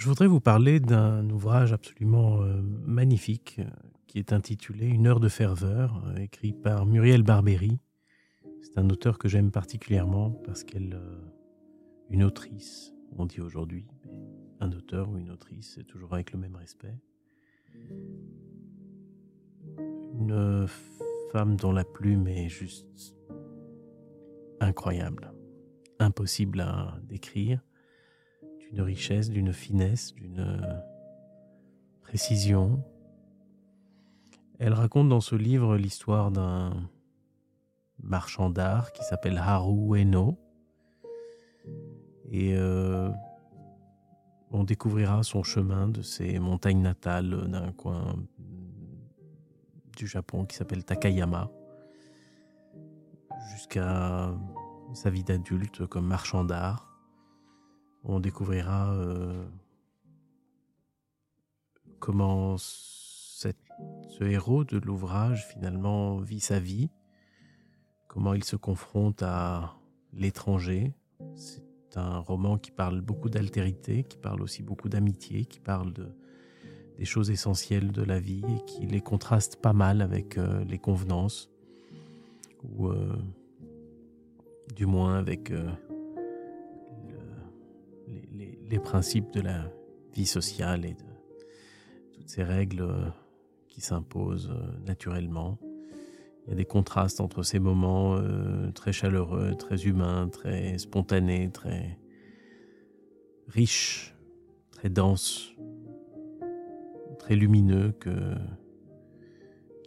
Je voudrais vous parler d'un ouvrage absolument euh, magnifique euh, qui est intitulé Une heure de ferveur, euh, écrit par Muriel Barbery. C'est un auteur que j'aime particulièrement parce qu'elle, une autrice, on dit aujourd'hui, un auteur ou une autrice, c'est toujours avec le même respect. Une femme dont la plume est juste incroyable, impossible à décrire d'une richesse, d'une finesse, d'une euh, précision. Elle raconte dans ce livre l'histoire d'un marchand d'art qui s'appelle Haru Eno. Et euh, on découvrira son chemin de ses montagnes natales d'un coin du Japon qui s'appelle Takayama jusqu'à sa vie d'adulte comme marchand d'art on découvrira euh, comment ce héros de l'ouvrage finalement vit sa vie, comment il se confronte à l'étranger. C'est un roman qui parle beaucoup d'altérité, qui parle aussi beaucoup d'amitié, qui parle de, des choses essentielles de la vie et qui les contraste pas mal avec euh, les convenances, ou euh, du moins avec les principes de la vie sociale et de toutes ces règles euh, s'imposent euh, naturellement. Il y a des contrastes entre ces moments euh, très chaleureux, très humains, très spontanés, très riches, très denses, très lumineux que,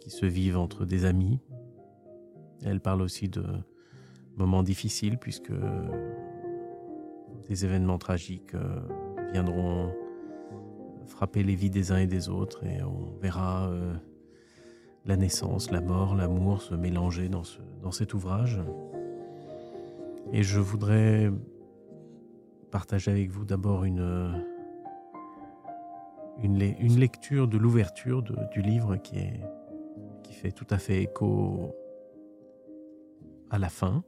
qui se vivent entre des amis. Elle parle aussi de moments difficiles puisque des événements tragiques euh, viendront frapper les vies des uns et des autres et on verra euh, la naissance, la mort, l'amour se mélanger dans, ce, dans cet ouvrage. Et je voudrais partager avec vous d'abord une, une, lecture de l'ouverture du livre qui fait tout à fait écho à la fin.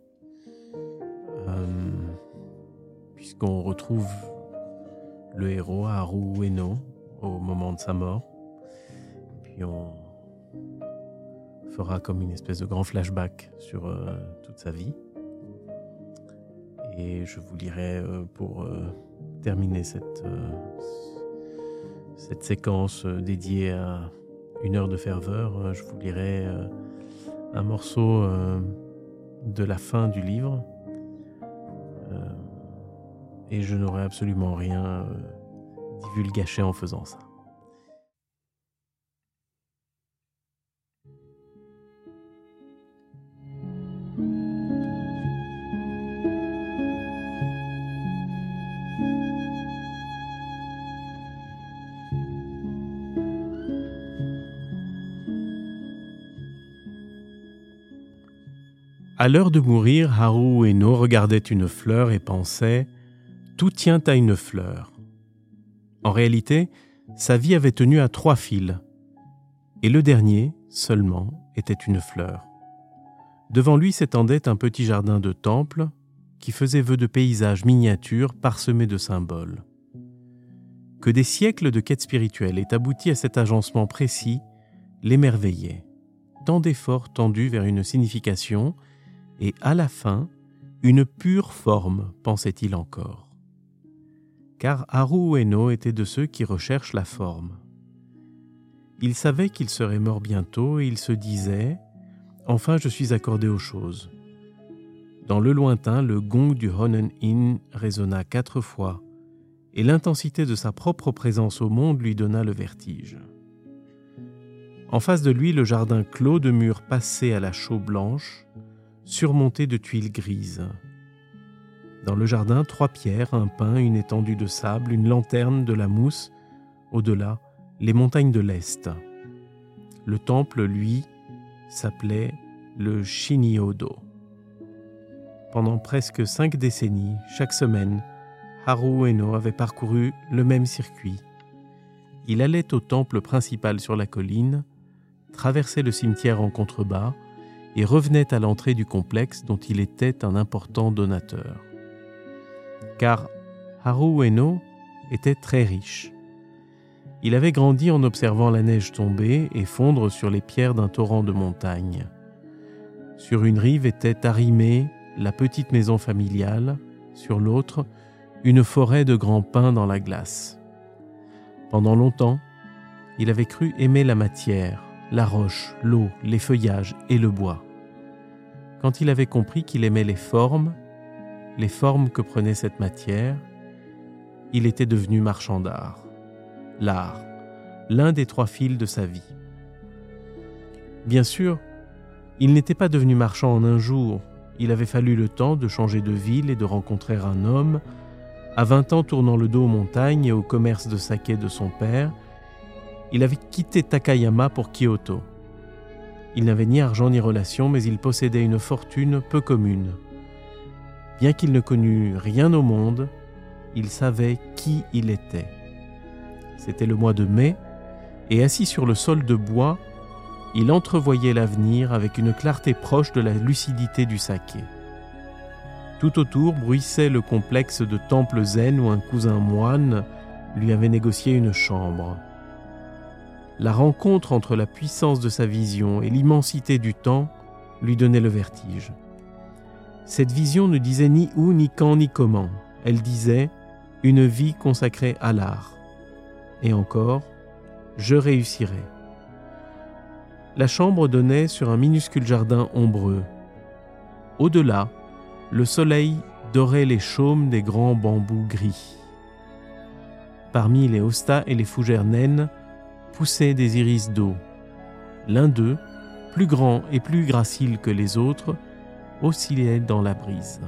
Euh, puisqu'on retrouve le héros Haru Ueno au moment de sa mort. Puis on fera comme une espèce de grand flashback sur euh, toute sa vie. Et je vous lirai euh, pour euh, terminer cette séquence dédiée à une heure de ferveur, je vous lirai un morceau de la fin du livre et je n'aurais absolument rien euh, divulgaché en faisant ça. À l'heure de mourir, Haru Eno regardait une fleur et pensait tout tient à une fleur. En réalité, sa vie avait tenu à trois fils, et le dernier, seulement, était une fleur. Devant lui s'étendait un petit jardin de temple qui faisait vœu de paysages miniatures parsemés de symboles. Que des siècles de quête spirituelle aient abouti à cet agencement précis l'émerveillait. Tant d'efforts tendus vers une signification, et à la fin, une pure forme, pensait-il encore car Haru Ueno était de ceux qui recherchent la forme. Il savait qu'il serait mort bientôt et il se disait Enfin, je suis accordé aux choses. Dans le lointain, le gong du Honen Inn résonna quatre fois, et l'intensité de sa propre présence au monde lui donna le vertige. En face de lui, le jardin clos de murs passés à la chaux blanche, surmonté de tuiles grises. Dans le jardin, trois pierres, un pain, une étendue de sable, une lanterne, de la mousse. Au-delà, les montagnes de l'Est. Le temple, lui, s'appelait le Shiniodo. Pendant presque cinq décennies, chaque semaine, Haru Ueno avait parcouru le même circuit. Il allait au temple principal sur la colline, traversait le cimetière en contrebas et revenait à l'entrée du complexe dont il était un important donateur. Car Haru Ueno était très riche. Il avait grandi en observant la neige tomber et fondre sur les pierres d'un torrent de montagne. Sur une rive était arrimée la petite maison familiale, sur l'autre, une forêt de grands pins dans la glace. Pendant longtemps, il avait cru aimer la matière, la roche, l'eau, les feuillages et le bois. Quand il avait compris qu'il aimait les formes, les formes que prenait cette matière, il était devenu marchand d'art. L'art, l'un des trois fils de sa vie. Bien sûr, il n'était pas devenu marchand en un jour, il avait fallu le temps de changer de ville et de rencontrer un homme. À 20 ans, tournant le dos aux montagnes et au commerce de saké de son père, il avait quitté Takayama pour Kyoto. Il n'avait ni argent ni relation, mais il possédait une fortune peu commune. Bien qu'il ne connût rien au monde, il savait qui il était. C'était le mois de mai, et assis sur le sol de bois, il entrevoyait l'avenir avec une clarté proche de la lucidité du saké. Tout autour bruissait le complexe de temple zen où un cousin moine lui avait négocié une chambre. La rencontre entre la puissance de sa vision et l'immensité du temps lui donnait le vertige. Cette vision ne disait ni où, ni quand, ni comment. Elle disait une vie consacrée à l'art. Et encore, je réussirai. La chambre donnait sur un minuscule jardin ombreux. Au-delà, le soleil dorait les chaumes des grands bambous gris. Parmi les hostas et les fougères naines poussaient des iris d'eau. L'un d'eux, plus grand et plus gracile que les autres, oscillait dans la brise.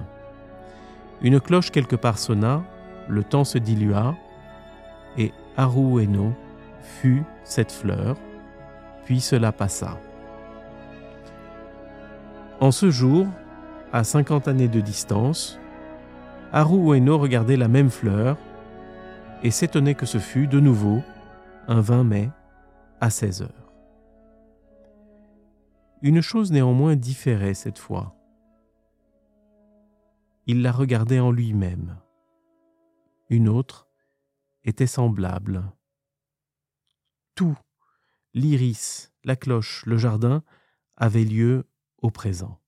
Une cloche quelque part sonna, le temps se dilua, et Haru Eno fut cette fleur, puis cela passa. En ce jour, à 50 années de distance, Haru Ueno regardait la même fleur et s'étonnait que ce fût de nouveau un 20 mai à 16 heures. Une chose néanmoins différait cette fois. Il la regardait en lui-même. Une autre était semblable. Tout l'iris, la cloche, le jardin avaient lieu au présent.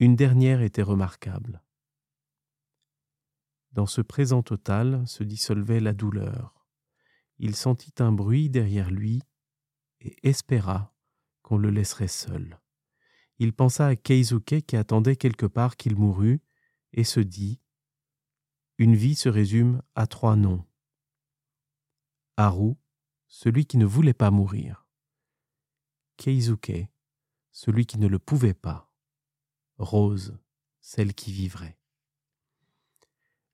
Une dernière était remarquable. Dans ce présent total se dissolvait la douleur. Il sentit un bruit derrière lui et espéra qu'on le laisserait seul. Il pensa à Keizuke qui attendait quelque part qu'il mourût et se dit Une vie se résume à trois noms. Haru, celui qui ne voulait pas mourir. Keizuke, celui qui ne le pouvait pas. Rose, celle qui vivrait.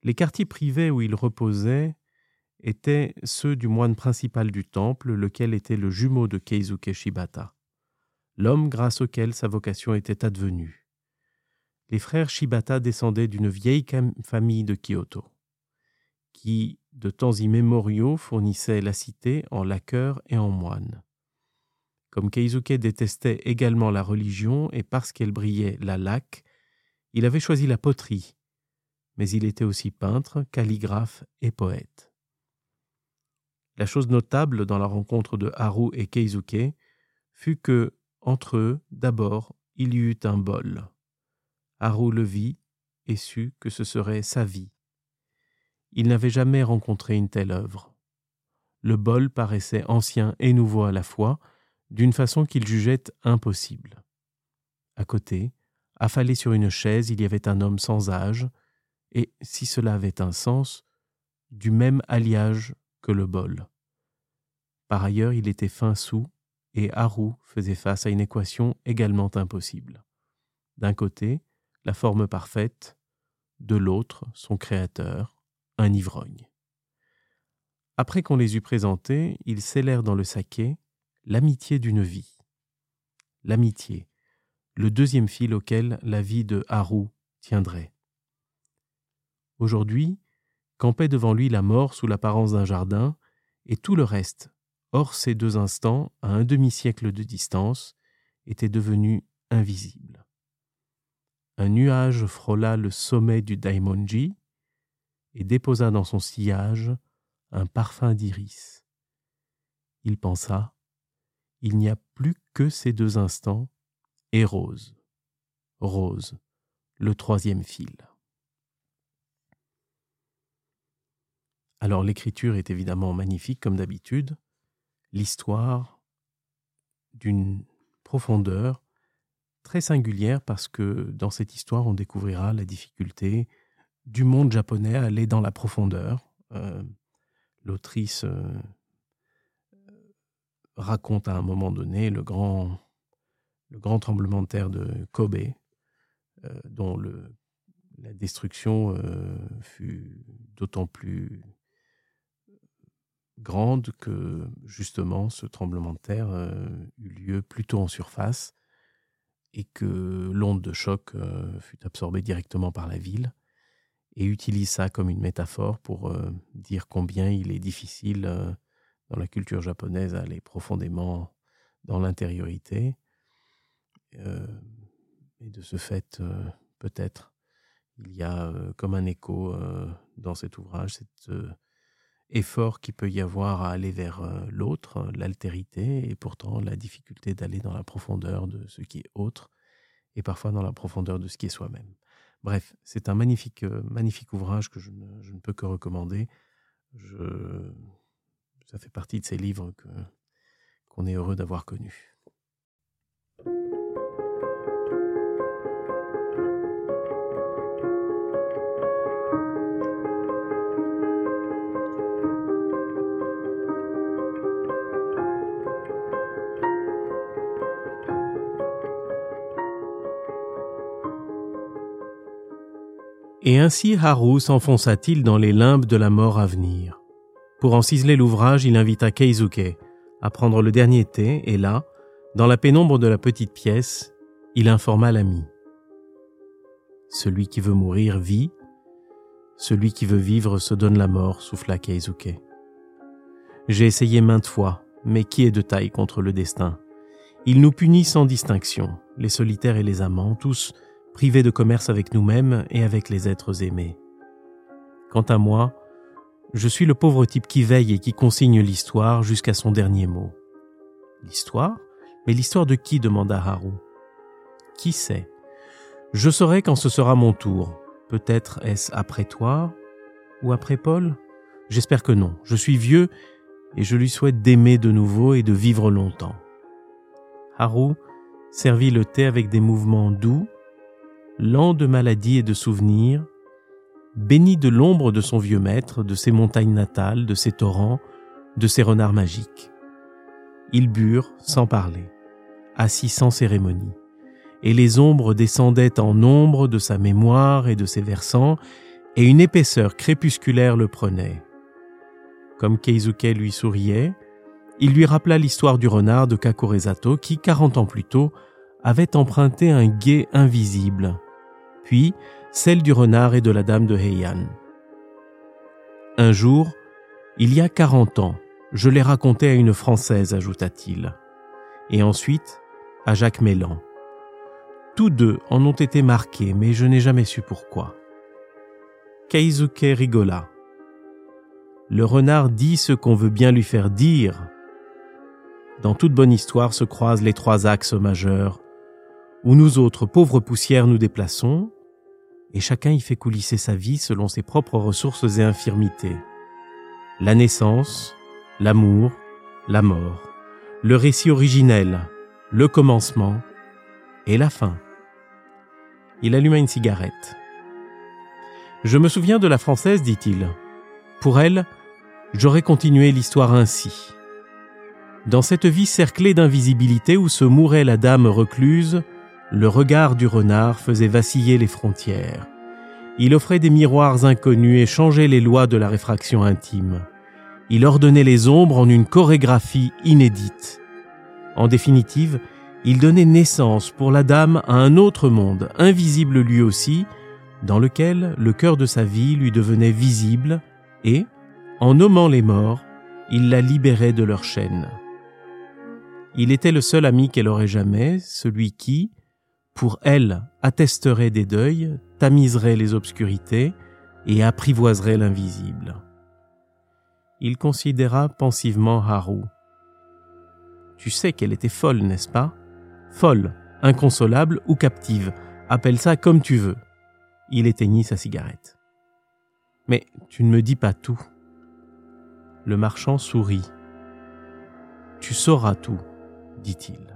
Les quartiers privés où il reposait étaient ceux du moine principal du temple, lequel était le jumeau de Keizuke Shibata, l'homme grâce auquel sa vocation était advenue. Les frères Shibata descendaient d'une vieille famille de Kyoto, qui de temps immémoriaux fournissait la cité en laqueur et en moine. Comme Keizuke détestait également la religion et parce qu'elle brillait la laque, il avait choisi la poterie, mais il était aussi peintre, calligraphe et poète. La chose notable dans la rencontre de Haru et Keizuke fut que, entre eux, d'abord, il y eut un bol. Haru le vit et sut que ce serait sa vie. Il n'avait jamais rencontré une telle œuvre. Le bol paraissait ancien et nouveau à la fois, d'une façon qu'il jugeait impossible. À côté, affalé sur une chaise, il y avait un homme sans âge, et, si cela avait un sens, du même alliage que le bol. Par ailleurs, il était fin sous, et Haru faisait face à une équation également impossible. D'un côté, la forme parfaite, de l'autre, son créateur, un ivrogne. Après qu'on les eut présentés, ils scellèrent dans le saké l'amitié d'une vie. l'amitié, le deuxième fil auquel la vie de Haru tiendrait. Aujourd'hui, campait devant lui la mort sous l'apparence d'un jardin, et tout le reste, hors ces deux instants, à un demi-siècle de distance, était devenu invisible. Un nuage frôla le sommet du Daimonji et déposa dans son sillage un parfum d'iris. Il pensa Il n'y a plus que ces deux instants, et Rose. Rose, le troisième fil. Alors l'écriture est évidemment magnifique comme d'habitude, l'histoire d'une profondeur très singulière parce que dans cette histoire on découvrira la difficulté du monde japonais à aller dans la profondeur. Euh, l'autrice euh, raconte à un moment donné le grand, le grand tremblement de terre de Kobe, euh, dont le, la destruction fut d'autant plus grande que justement ce tremblement de terre eut lieu plutôt en surface et que l'onde de choc fut absorbée directement par la ville et utilise ça comme une métaphore pour euh, dire combien il est difficile euh, dans la culture japonaise d'aller profondément dans l'intériorité. Euh, et de ce fait, peut-être, il y a comme un écho dans cet ouvrage, cet effort qui peut y avoir à aller vers l'autre, l'altérité, et pourtant la difficulté d'aller dans la profondeur de ce qui est autre, et parfois dans la profondeur de ce qui est soi-même. Bref, c'est un magnifique, euh, magnifique ouvrage que je ne, peux que recommander. ça fait partie de ces livres qu'on est heureux d'avoir connus. Et ainsi Haru s'enfonça-t-il dans les limbes de la mort à venir. Pour en ciseler l'ouvrage, il invita Keizuke à prendre le dernier thé, et là, dans la pénombre de la petite pièce, il informa l'ami. Celui qui veut mourir vit, celui qui veut vivre se donne la mort, souffla Keizuke. J'ai essayé maintes fois, mais qui est de taille contre le destin? Il nous punit sans distinction, les solitaires et les amants, tous privés de commerce avec nous-mêmes et avec les êtres aimés. Quant à moi, je suis le pauvre type qui veille et qui consigne l'histoire jusqu'à son dernier mot. L'histoire? Mais l'histoire de qui? demanda Haru. Qui sait? Je saurai quand ce sera mon tour. Peut-être est-ce après toi ou après Paul? J'espère que non. Je suis vieux et je lui souhaite d'aimer de nouveau et de vivre longtemps. Haru servit le thé avec des mouvements doux lent de maladie et de souvenirs, béni de l'ombre de son vieux maître, de ses montagnes natales, de ses torrents, de ses renards magiques. Ils burent sans parler, assis sans cérémonie, et les ombres descendaient en ombre de sa mémoire et de ses versants, et une épaisseur crépusculaire le prenait. Comme Keizuke lui souriait, il lui rappela l'histoire du renard de Kakorezato qui, quarante ans plus tôt, avait emprunté un guet invisible puis celle du renard et de la dame de Heian. Un jour, il y a quarante ans, je l'ai raconté à une Française, ajouta-t-il, et ensuite à Jacques Mélan. Tous deux en ont été marqués, mais je n'ai jamais su pourquoi. Keizuke rigola. Le renard dit ce qu'on veut bien lui faire dire. Dans toute bonne histoire se croisent les trois axes majeurs, où nous autres pauvres poussières nous déplaçons, et chacun y fait coulisser sa vie selon ses propres ressources et infirmités. La naissance, l'amour, la mort, le récit originel, le commencement et la fin. Il alluma une cigarette. Je me souviens de la française, dit-il. Pour elle, j'aurais continué l'histoire ainsi. Dans cette vie cerclée d'invisibilité où se mourait la dame recluse, le regard du renard faisait vaciller les frontières. Il offrait des miroirs inconnus et changeait les lois de la réfraction intime. Il ordonnait les ombres en une chorégraphie inédite. En définitive, il donnait naissance pour la dame à un autre monde, invisible lui aussi, dans lequel le cœur de sa vie lui devenait visible, et, en nommant les morts, il la libérait de leurs chaînes. Il était le seul ami qu'elle aurait jamais, celui qui, pour elle, attesterait des deuils, tamiserait les obscurités et apprivoiserait l'invisible. Il considéra pensivement Haru. Tu sais qu'elle était folle, n'est-ce pas? Folle, inconsolable ou captive, appelle ça comme tu veux. Il éteignit sa cigarette. Mais tu ne me dis pas tout. Le marchand sourit. Tu sauras tout, dit-il.